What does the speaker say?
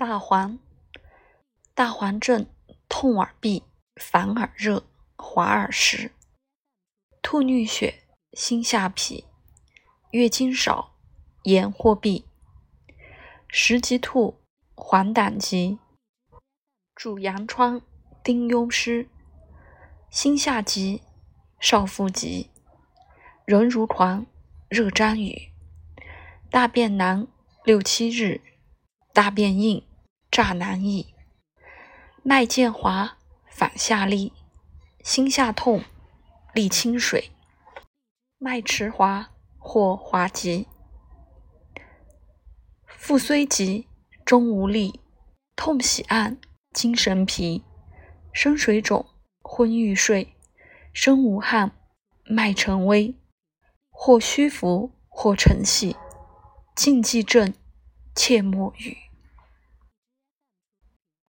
大黄，大黄症，痛耳闭，烦耳热，滑耳实。吐衄血，心下痞，月经少，眼或闭。食即吐，黄疸急，主阳疮，丁忧湿。心下急，少腹急，人如狂，热沾雨。大便难，六七日，大便硬。乍难易，脉见滑，反下利，心下痛，利清水，脉迟滑或滑急，腹虽急，终无力，痛喜按，精神疲，身水肿，昏欲睡，身无汗，脉沉微，或虚浮，或沉细，禁忌症，切莫语。